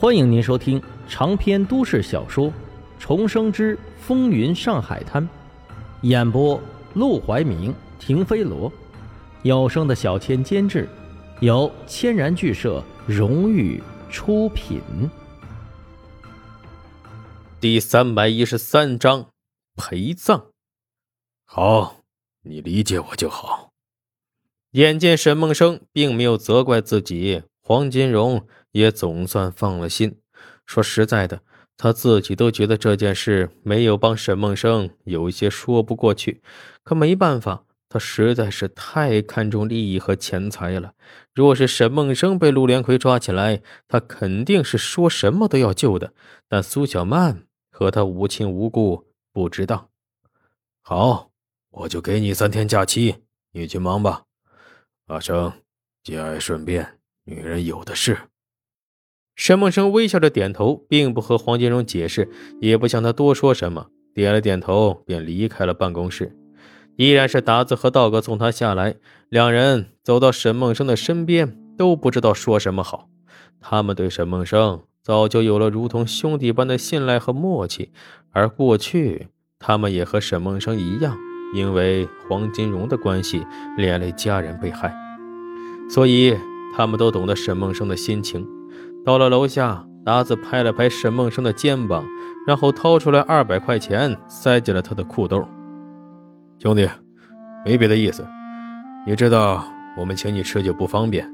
欢迎您收听长篇都市小说《重生之风云上海滩》，演播：陆怀明、停飞罗，有声的小千监制，由千然剧社荣誉出品。第三百一十三章陪葬。好，你理解我就好。眼见沈梦生并没有责怪自己，黄金荣也总算放了心。说实在的，他自己都觉得这件事没有帮沈梦生有一些说不过去。可没办法，他实在是太看重利益和钱财了。若是沈梦生被陆连魁抓起来，他肯定是说什么都要救的。但苏小曼……和他无亲无故，不知道。好，我就给你三天假期，你去忙吧。阿生，节哀顺变，女人有的是。沈梦生微笑着点头，并不和黄金荣解释，也不向他多说什么，点了点头，便离开了办公室。依然是达子和道哥送他下来，两人走到沈梦生的身边，都不知道说什么好。他们对沈梦生。早就有了如同兄弟般的信赖和默契，而过去他们也和沈梦生一样，因为黄金荣的关系连累家人被害，所以他们都懂得沈梦生的心情。到了楼下，达子拍了拍沈梦生的肩膀，然后掏出来二百块钱塞进了他的裤兜。兄弟，没别的意思，你知道我们请你吃酒不方便，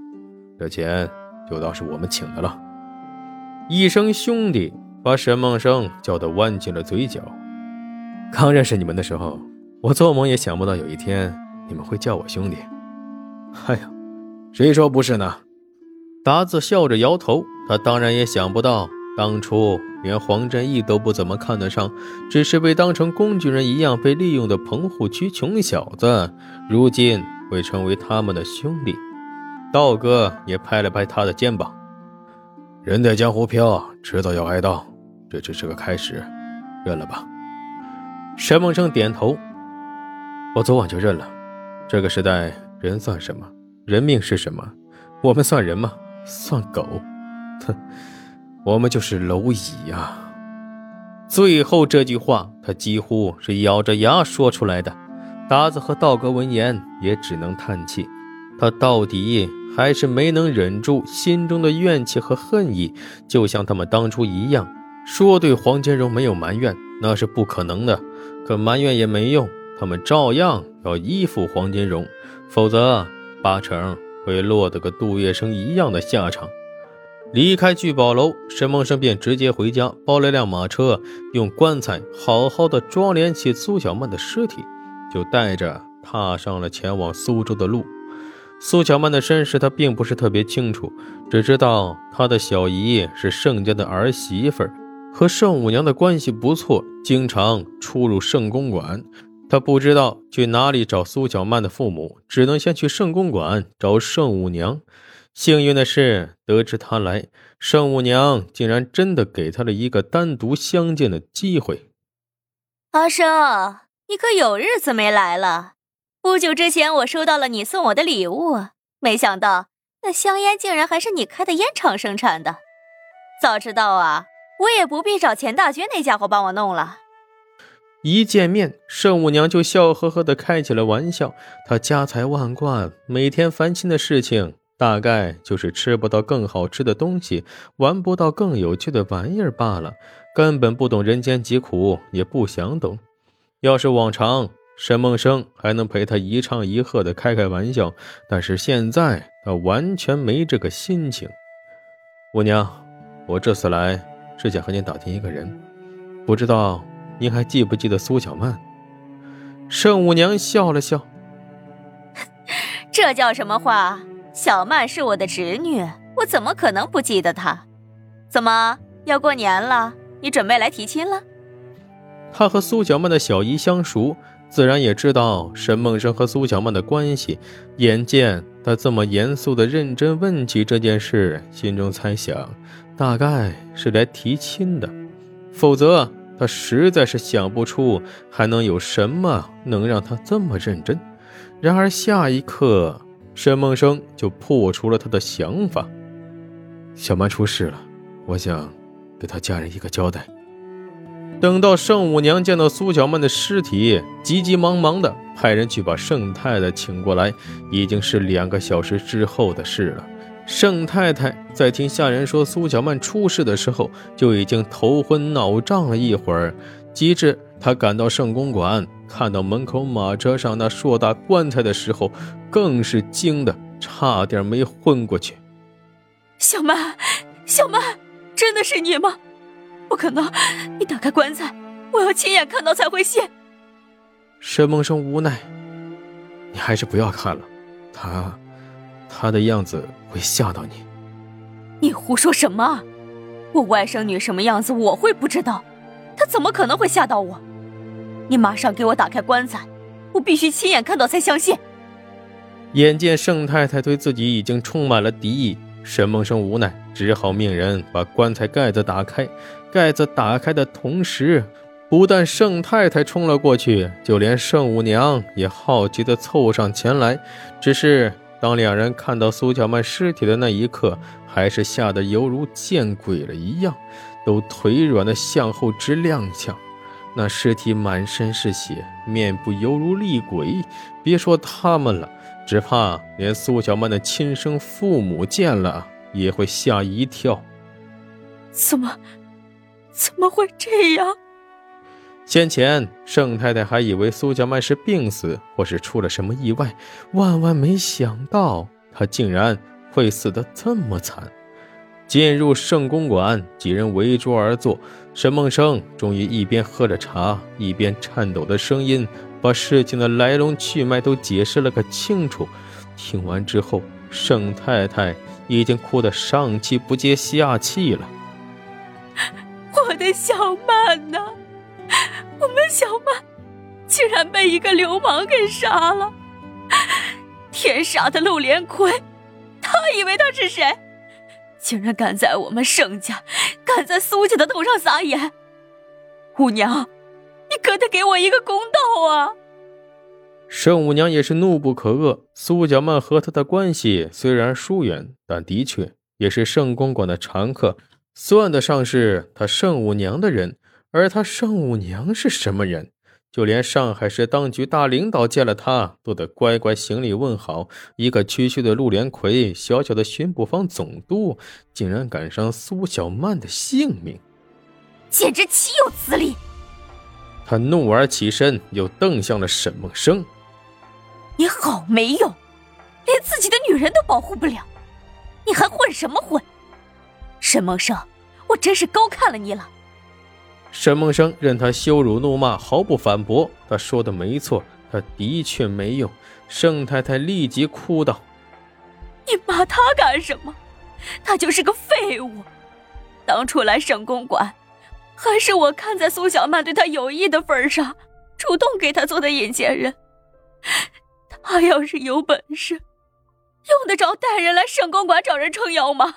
这钱就当是我们请的了。一声兄弟，把沈梦生叫得弯起了嘴角。刚认识你们的时候，我做梦也想不到有一天你们会叫我兄弟。哎呀，谁说不是呢？达子笑着摇头。他当然也想不到，当初连黄振义都不怎么看得上，只是被当成工具人一样被利用的棚户区穷小子，如今会成为他们的兄弟。道哥也拍了拍他的肩膀。人在江湖飘，迟早要挨刀，这只是个开始，认了吧。沈梦生点头，我昨晚就认了。这个时代，人算什么？人命是什么？我们算人吗？算狗？哼，我们就是蝼蚁呀！最后这句话，他几乎是咬着牙说出来的。达子和道格闻言，也只能叹气。他到底还是没能忍住心中的怨气和恨意，就像他们当初一样，说对黄金荣没有埋怨，那是不可能的。可埋怨也没用，他们照样要依附黄金荣，否则八成会落得个杜月笙一样的下场。离开聚宝楼，沈梦生便直接回家，包了辆马车，用棺材好好的装殓起苏小曼的尸体，就带着踏上了前往苏州的路。苏小曼的身世他并不是特别清楚，只知道他的小姨是盛家的儿媳妇，和盛五娘的关系不错，经常出入盛公馆。他不知道去哪里找苏小曼的父母，只能先去盛公馆找盛五娘。幸运的是，得知他来，盛五娘竟然真的给他了一个单独相见的机会。阿生，你可有日子没来了。不久之前，我收到了你送我的礼物，没想到那香烟竟然还是你开的烟厂生产的。早知道啊，我也不必找钱大军那家伙帮我弄了。一见面，盛五娘就笑呵呵的开起了玩笑。她家财万贯，每天烦心的事情大概就是吃不到更好吃的东西，玩不到更有趣的玩意儿罢了。根本不懂人间疾苦，也不想懂。要是往常，沈梦生还能陪她一唱一和的开开玩笑，但是现在他完全没这个心情。五娘，我这次来是想和您打听一个人，不知道您还记不记得苏小曼？盛五娘笑了笑，这叫什么话？小曼是我的侄女，我怎么可能不记得她？怎么要过年了？你准备来提亲了？他和苏小曼的小姨相熟。自然也知道沈梦生和苏小曼的关系，眼见他这么严肃的认真问起这件事，心中猜想，大概是来提亲的，否则他实在是想不出还能有什么能让他这么认真。然而下一刻，沈梦生就破除了他的想法：小曼出事了，我想给他家人一个交代。等到圣母娘见到苏小曼的尸体，急急忙忙的派人去把盛太太请过来，已经是两个小时之后的事了。盛太太在听下人说苏小曼出事的时候，就已经头昏脑胀了一会儿。及至她赶到圣公馆，看到门口马车上那硕大棺材的时候，更是惊得差点没昏过去。小曼，小曼，真的是你吗？不可能！你打开棺材，我要亲眼看到才会信。沈梦生无奈：“你还是不要看了，他，他的样子会吓到你。”你胡说什么？我外甥女什么样子我会不知道？她怎么可能会吓到我？你马上给我打开棺材，我必须亲眼看到才相信。眼见盛太太对自己已经充满了敌意，沈梦生无奈，只好命人把棺材盖子打开。盖子打开的同时，不但盛太太冲了过去，就连盛五娘也好奇地凑上前来。只是当两人看到苏小曼尸体的那一刻，还是吓得犹如见鬼了一样，都腿软的向后直踉跄。那尸体满身是血，面部犹如厉鬼，别说他们了，只怕连苏小曼的亲生父母见了也会吓一跳。怎么？怎么会这样？先前盛太太还以为苏小曼是病死，或是出了什么意外，万万没想到她竟然会死得这么惨。进入圣公馆，几人围桌而坐，沈梦生终于一边喝着茶，一边颤抖的声音把事情的来龙去脉都解释了个清楚。听完之后，盛太太已经哭得上气不接下气了。我的小曼？我们小曼竟然被一个流氓给杀了！天杀的陆连魁，他以为他是谁？竟然敢在我们盛家、敢在苏家的头上撒野！五娘，你可得给我一个公道啊！盛五娘也是怒不可遏。苏小曼和他的关系虽然疏远，但的确也是盛公馆的常客。算得上是他盛五娘的人，而他圣五娘是什么人？就连上海市当局大领导见了他，都得乖乖行礼问好。一个区区的陆连魁，小小的巡捕房总督，竟然敢伤苏小曼的性命，简直岂有此理！他怒而起身，又瞪向了沈梦生：“你好没用，连自己的女人都保护不了，你还混什么混？”沈梦生，我真是高看了你了。沈梦生任他羞辱怒骂，毫不反驳。他说的没错，他的确没用。盛太太立即哭道：“你骂他干什么？他就是个废物。当初来省公馆，还是我看在苏小曼对他有意的份上，主动给他做的引荐人。他要是有本事，用得着带人来省公馆找人撑腰吗？”